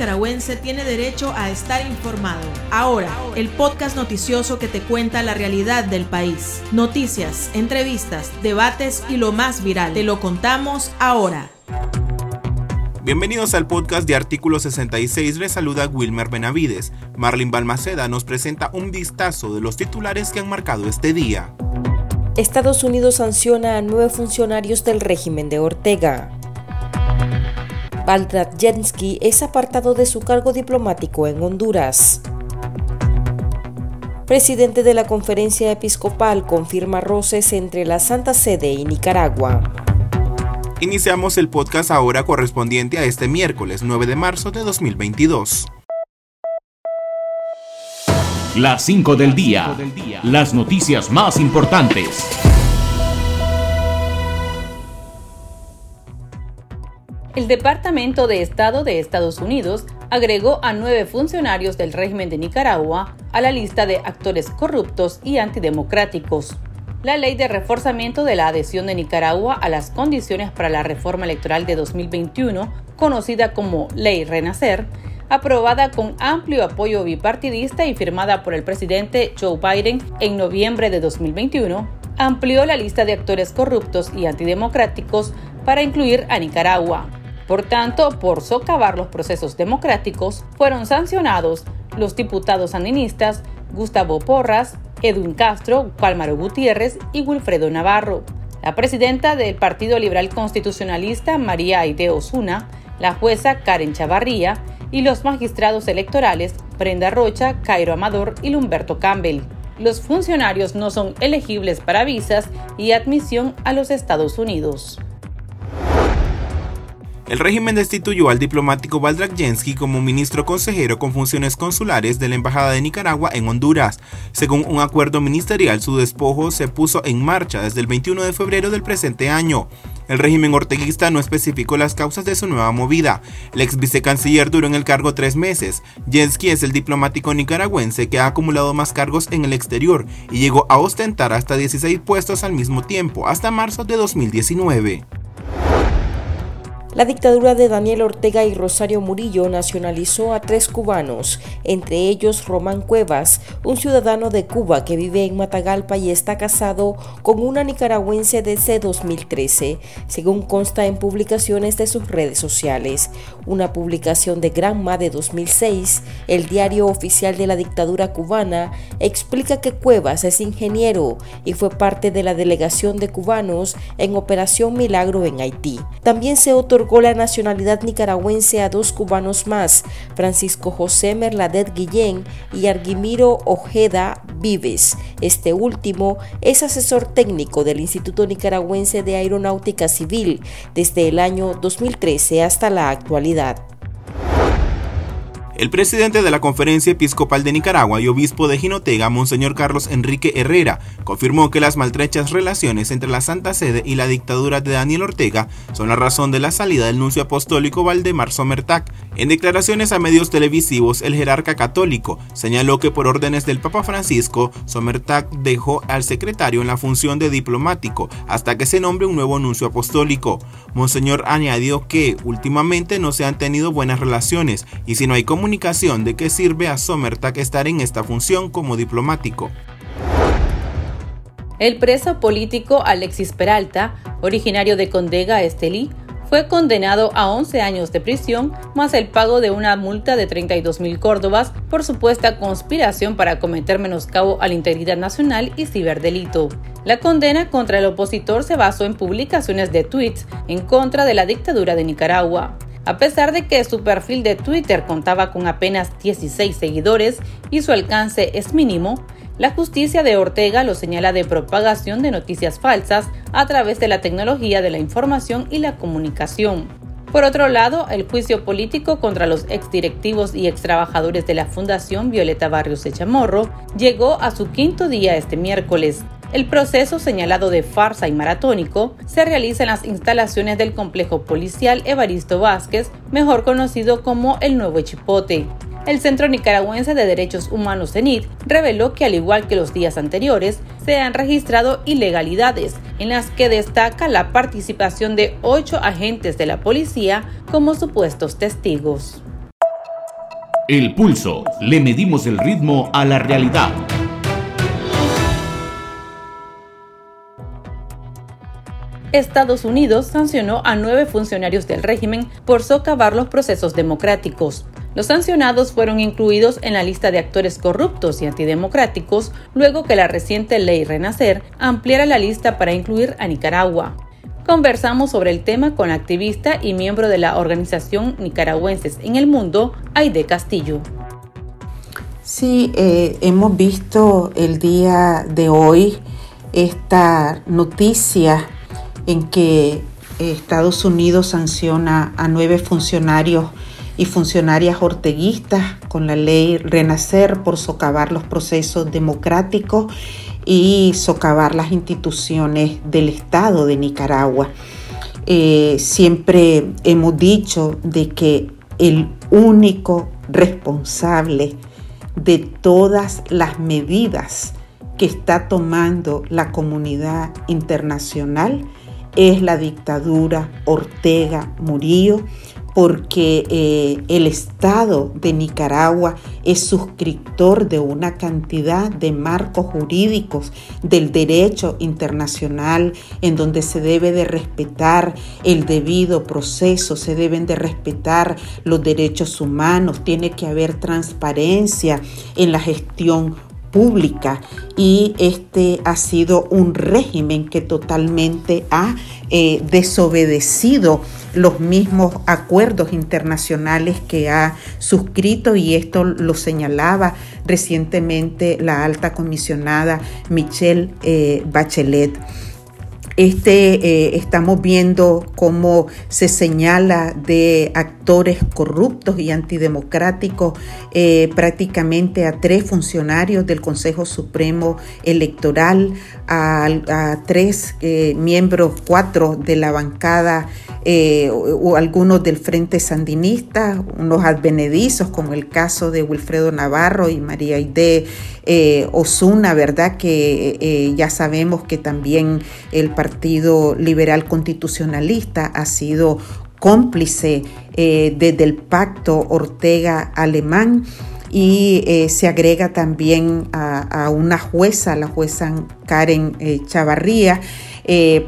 nicaragüense tiene derecho a estar informado. Ahora, el podcast noticioso que te cuenta la realidad del país. Noticias, entrevistas, debates y lo más viral. Te lo contamos ahora. Bienvenidos al podcast de Artículo 66. Les saluda Wilmer Benavides. Marlin Balmaceda nos presenta un vistazo de los titulares que han marcado este día. Estados Unidos sanciona a nueve funcionarios del régimen de Ortega. Jensky es apartado de su cargo diplomático en Honduras. Presidente de la Conferencia Episcopal confirma roces entre la Santa Sede y Nicaragua. Iniciamos el podcast ahora correspondiente a este miércoles 9 de marzo de 2022. Las 5 del día. Las noticias más importantes. El Departamento de Estado de Estados Unidos agregó a nueve funcionarios del régimen de Nicaragua a la lista de actores corruptos y antidemocráticos. La ley de reforzamiento de la adhesión de Nicaragua a las condiciones para la reforma electoral de 2021, conocida como Ley Renacer, aprobada con amplio apoyo bipartidista y firmada por el presidente Joe Biden en noviembre de 2021, amplió la lista de actores corruptos y antidemocráticos para incluir a Nicaragua. Por tanto, por socavar los procesos democráticos, fueron sancionados los diputados sandinistas Gustavo Porras, Edwin Castro, Pálmaro Gutiérrez y Wilfredo Navarro. La presidenta del Partido Liberal Constitucionalista, María Aide Osuna, la jueza Karen Chavarría y los magistrados electorales Brenda Rocha, Cairo Amador y Lumberto Campbell. Los funcionarios no son elegibles para visas y admisión a los Estados Unidos. El régimen destituyó al diplomático Valdrak Jensky como ministro consejero con funciones consulares de la Embajada de Nicaragua en Honduras. Según un acuerdo ministerial, su despojo se puso en marcha desde el 21 de febrero del presente año. El régimen orteguista no especificó las causas de su nueva movida. El ex vicecanciller duró en el cargo tres meses. Jensky es el diplomático nicaragüense que ha acumulado más cargos en el exterior y llegó a ostentar hasta 16 puestos al mismo tiempo, hasta marzo de 2019. La dictadura de Daniel Ortega y Rosario Murillo nacionalizó a tres cubanos, entre ellos Román Cuevas, un ciudadano de Cuba que vive en Matagalpa y está casado con una nicaragüense desde 2013, según consta en publicaciones de sus redes sociales. Una publicación de Granma de 2006, el diario oficial de la dictadura cubana, explica que Cuevas es ingeniero y fue parte de la delegación de cubanos en Operación Milagro en Haití. También se otorgó la nacionalidad nicaragüense a dos cubanos más, Francisco José Merladet Guillén y Arguimiro Ojeda Vives. Este último es asesor técnico del Instituto Nicaragüense de Aeronáutica Civil desde el año 2013 hasta la actualidad. El presidente de la Conferencia Episcopal de Nicaragua y obispo de Jinotega, Monseñor Carlos Enrique Herrera, confirmó que las maltrechas relaciones entre la Santa Sede y la dictadura de Daniel Ortega son la razón de la salida del nuncio apostólico Valdemar Somertac. En declaraciones a medios televisivos, el jerarca católico señaló que por órdenes del Papa Francisco, Somertac dejó al secretario en la función de diplomático hasta que se nombre un nuevo nuncio apostólico. Monseñor añadió que últimamente no se han tenido buenas relaciones y si no hay comunicación de qué sirve a Somertag estar en esta función como diplomático. El preso político Alexis Peralta, originario de Condega, Estelí, fue condenado a 11 años de prisión más el pago de una multa de 32 mil córdobas por supuesta conspiración para cometer menoscabo a la integridad nacional y ciberdelito. La condena contra el opositor se basó en publicaciones de tweets en contra de la dictadura de Nicaragua. A pesar de que su perfil de Twitter contaba con apenas 16 seguidores y su alcance es mínimo, la justicia de Ortega lo señala de propagación de noticias falsas a través de la tecnología de la información y la comunicación. Por otro lado, el juicio político contra los exdirectivos y extrabajadores de la Fundación Violeta Barrios de Chamorro llegó a su quinto día este miércoles. El proceso señalado de farsa y maratónico se realiza en las instalaciones del complejo policial Evaristo Vázquez, mejor conocido como el Nuevo Chipote. El Centro Nicaragüense de Derechos Humanos CENIT reveló que al igual que los días anteriores, se han registrado ilegalidades, en las que destaca la participación de ocho agentes de la policía como supuestos testigos. El pulso. Le medimos el ritmo a la realidad. Estados Unidos sancionó a nueve funcionarios del régimen por socavar los procesos democráticos. Los sancionados fueron incluidos en la lista de actores corruptos y antidemocráticos luego que la reciente ley Renacer ampliara la lista para incluir a Nicaragua. Conversamos sobre el tema con la activista y miembro de la organización Nicaragüenses en el Mundo, Aide Castillo. Sí, eh, hemos visto el día de hoy esta noticia en que Estados Unidos sanciona a nueve funcionarios y funcionarias orteguistas con la ley Renacer por socavar los procesos democráticos y socavar las instituciones del Estado de Nicaragua. Eh, siempre hemos dicho de que el único responsable de todas las medidas que está tomando la comunidad internacional es la dictadura Ortega Murillo porque eh, el Estado de Nicaragua es suscriptor de una cantidad de marcos jurídicos del derecho internacional en donde se debe de respetar el debido proceso, se deben de respetar los derechos humanos, tiene que haber transparencia en la gestión pública y este ha sido un régimen que totalmente ha eh, desobedecido los mismos acuerdos internacionales que ha suscrito y esto lo señalaba recientemente la alta comisionada Michelle eh, Bachelet. Este, eh, estamos viendo cómo se señala de actores corruptos y antidemocráticos eh, prácticamente a tres funcionarios del Consejo Supremo Electoral, a, tres eh, miembros, cuatro de la bancada o, algunos del Frente Sandinista, unos advenedizos como el caso de Wilfredo Navarro y María Aide Osuna, ¿verdad? Que ya sabemos que también el Partido Liberal Constitucionalista ha sido cómplice eh, desde el pacto Ortega-Alemán y eh, se agrega también a, una jueza, la jueza Karen eh, Chavarría,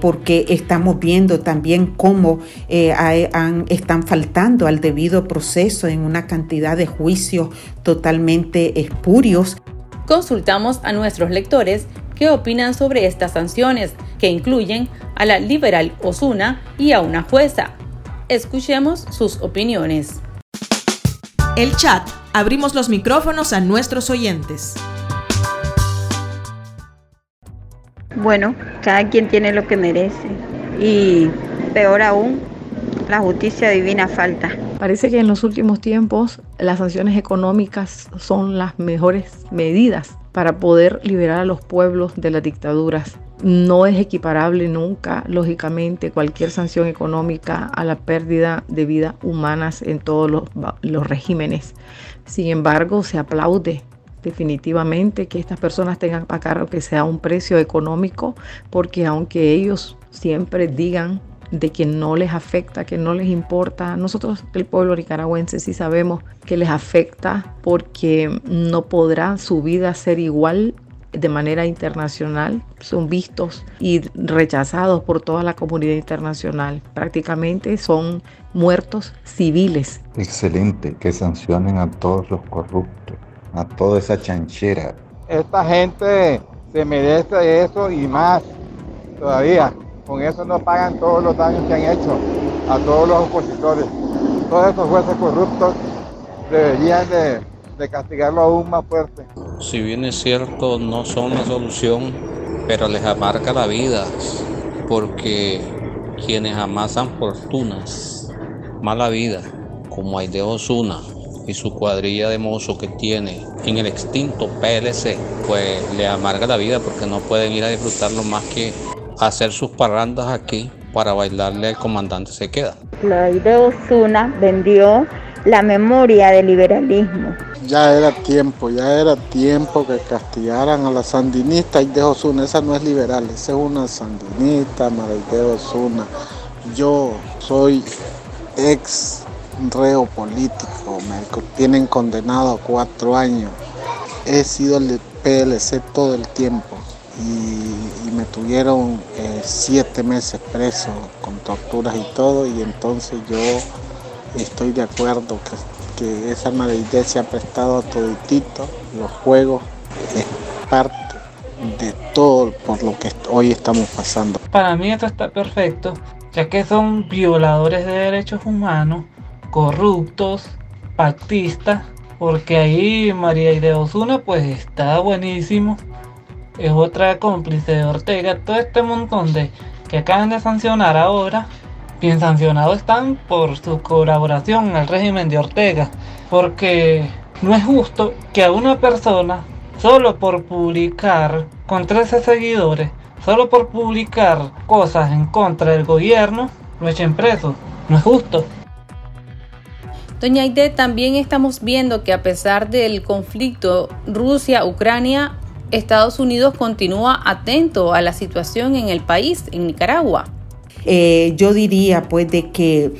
porque estamos viendo también cómo están faltando al debido proceso en una cantidad de juicios totalmente espurios. Consultamos a nuestros lectores qué opinan sobre estas sanciones, que incluyen a la liberal Osuna y a una jueza. Escuchemos sus opiniones. El chat. Abrimos los micrófonos a nuestros oyentes. Bueno, cada quien tiene lo que merece. Y peor aún, la justicia divina falta. Parece que en los últimos tiempos las sanciones económicas son las mejores medidas para poder liberar a los pueblos de las dictaduras. No es equiparable nunca, lógicamente, cualquier sanción económica a la pérdida de vidas humanas en todos los, regímenes. Sin embargo, se aplaude definitivamente que estas personas tengan que pagar que sea un precio económico, porque aunque ellos siempre digan de que no les afecta, que no les importa. Nosotros, el pueblo nicaragüense, sí sabemos que les afecta porque no podrá su vida ser igual de manera internacional, son vistos y rechazados por toda la comunidad internacional. Prácticamente son muertos civiles. Excelente, que sancionen a todos los corruptos, a toda esa chanchera. Esta gente se merece eso y más todavía. Con eso no pagan todos los daños que han hecho a todos los opositores. Todos estos jueces corruptos deberían de, de castigarlo aún más fuerte. Si bien es cierto, no son la solución, pero les amarga la vida, porque quienes amasan fortunas, mala vida, como Aide Osuna y su cuadrilla de mozos que tiene en el extinto PLC, pues le amarga la vida porque no pueden ir a disfrutarlo más que hacer sus parrandas aquí para bailarle al comandante se queda. La de Osuna vendió la memoria del liberalismo. Ya era tiempo, ya era tiempo que castigaran a la sandinista y de Osuna. Esa no es liberal, esa es una sandinista, de Osuna. Yo soy ex reo político, me tienen condenado a cuatro años. He sido el PLC todo el tiempo y, tuvieron eh, siete meses preso con torturas y todo y entonces yo estoy de acuerdo que, que esa maldición se ha prestado a toditito, los juegos es parte de todo por lo que hoy estamos pasando. Para mí esto está perfecto, ya que son violadores de derechos humanos, corruptos, pactistas, porque ahí María de Osuna pues está buenísimo. Es otra cómplice de Ortega, todo este montón de que acaban de sancionar ahora, bien sancionados están por su colaboración al régimen de Ortega, porque no es justo que a una persona solo por publicar con 13 seguidores, solo por publicar cosas en contra del gobierno, lo echen preso. No es justo. Doña Aide, también estamos viendo que a pesar del conflicto Rusia-Ucrania, Estados Unidos continúa atento a la situación en el país, en Nicaragua. Eh, yo diría pues de que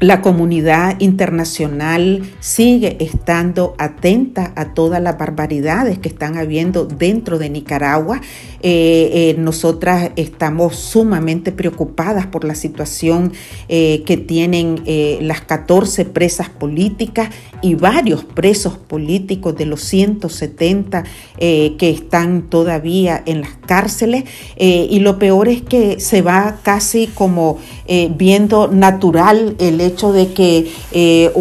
la comunidad internacional sigue estando atenta a todas las barbaridades que están habiendo dentro de Nicaragua. Eh, eh, nosotras estamos sumamente preocupadas por la situación eh, que tienen las 14 presas políticas y varios presos políticos de los 170 que están todavía en las cárceles. y lo peor es que se va casi como viendo natural el hecho hecho de que eh,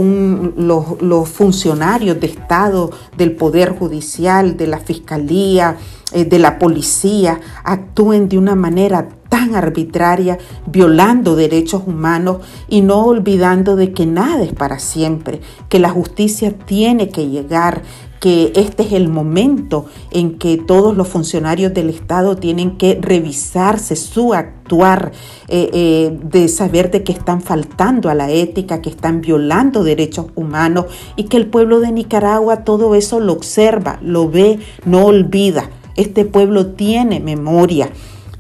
los, funcionarios de Estado, del Poder Judicial, de la Fiscalía, eh, de la Policía, actúen de una manera tan arbitraria, violando derechos humanos y no olvidando de que nada es para siempre, que la justicia tiene que llegar, que este es el momento en que todos los funcionarios del Estado tienen que revisarse su actuar, eh, eh, de saber de que están faltando a la ética, que están violando derechos humanos y que el pueblo de Nicaragua todo eso lo observa, lo ve, no olvida. Este pueblo tiene memoria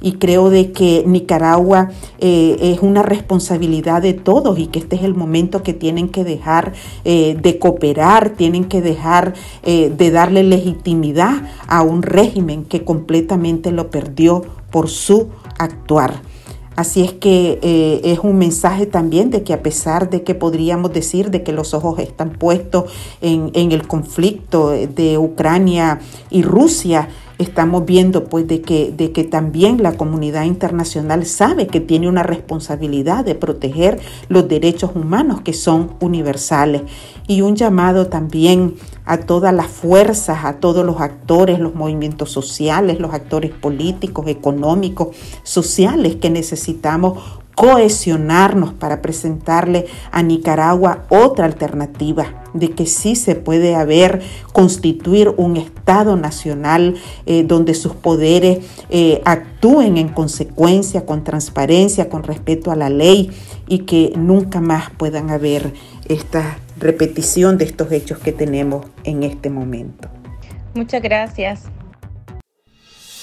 y creo de que Nicaragua eh, es una responsabilidad de todos y que este es el momento que tienen que dejar eh, de cooperar, tienen que dejar eh, de darle legitimidad a un régimen que completamente lo perdió por su actuar. Así es que es un mensaje también de que a pesar de que podríamos decir de que los ojos están puestos en, en el conflicto de Ucrania y Rusia, estamos viendo pues de que, de que también la comunidad internacional sabe que tiene una responsabilidad de proteger los derechos humanos que son universales. Y un llamado también a todas las fuerzas, a todos los actores, los movimientos sociales, los actores políticos, económicos, sociales que necesitamos cohesionarnos para presentarle a Nicaragua otra alternativa de que sí se puede haber, constituir un Estado nacional eh, donde sus poderes eh, actúen en consecuencia, con transparencia, con respeto a la ley y que nunca más puedan haber esta repetición de estos hechos que tenemos en este momento. Muchas gracias.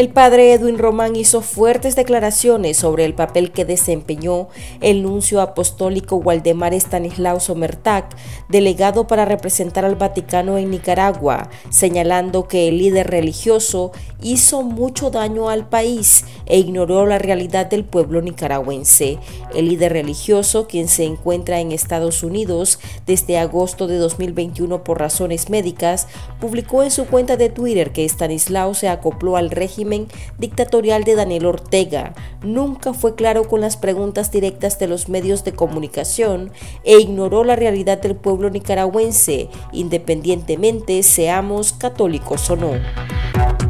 El padre Edwin Román hizo fuertes declaraciones sobre el papel que desempeñó el nuncio apostólico Waldemar Stanislao Somertag, delegado para representar al Vaticano en Nicaragua, señalando que el líder religioso hizo mucho daño al país e ignoró la realidad del pueblo nicaragüense. El líder religioso, quien se encuentra en Estados Unidos desde agosto de 2021 por razones médicas, publicó en su cuenta de Twitter que Stanislao se acopló al dictatorial de Daniel Ortega, nunca fue claro con las preguntas directas de los medios de comunicación e ignoró la realidad del pueblo nicaragüense, independientemente seamos católicos o no.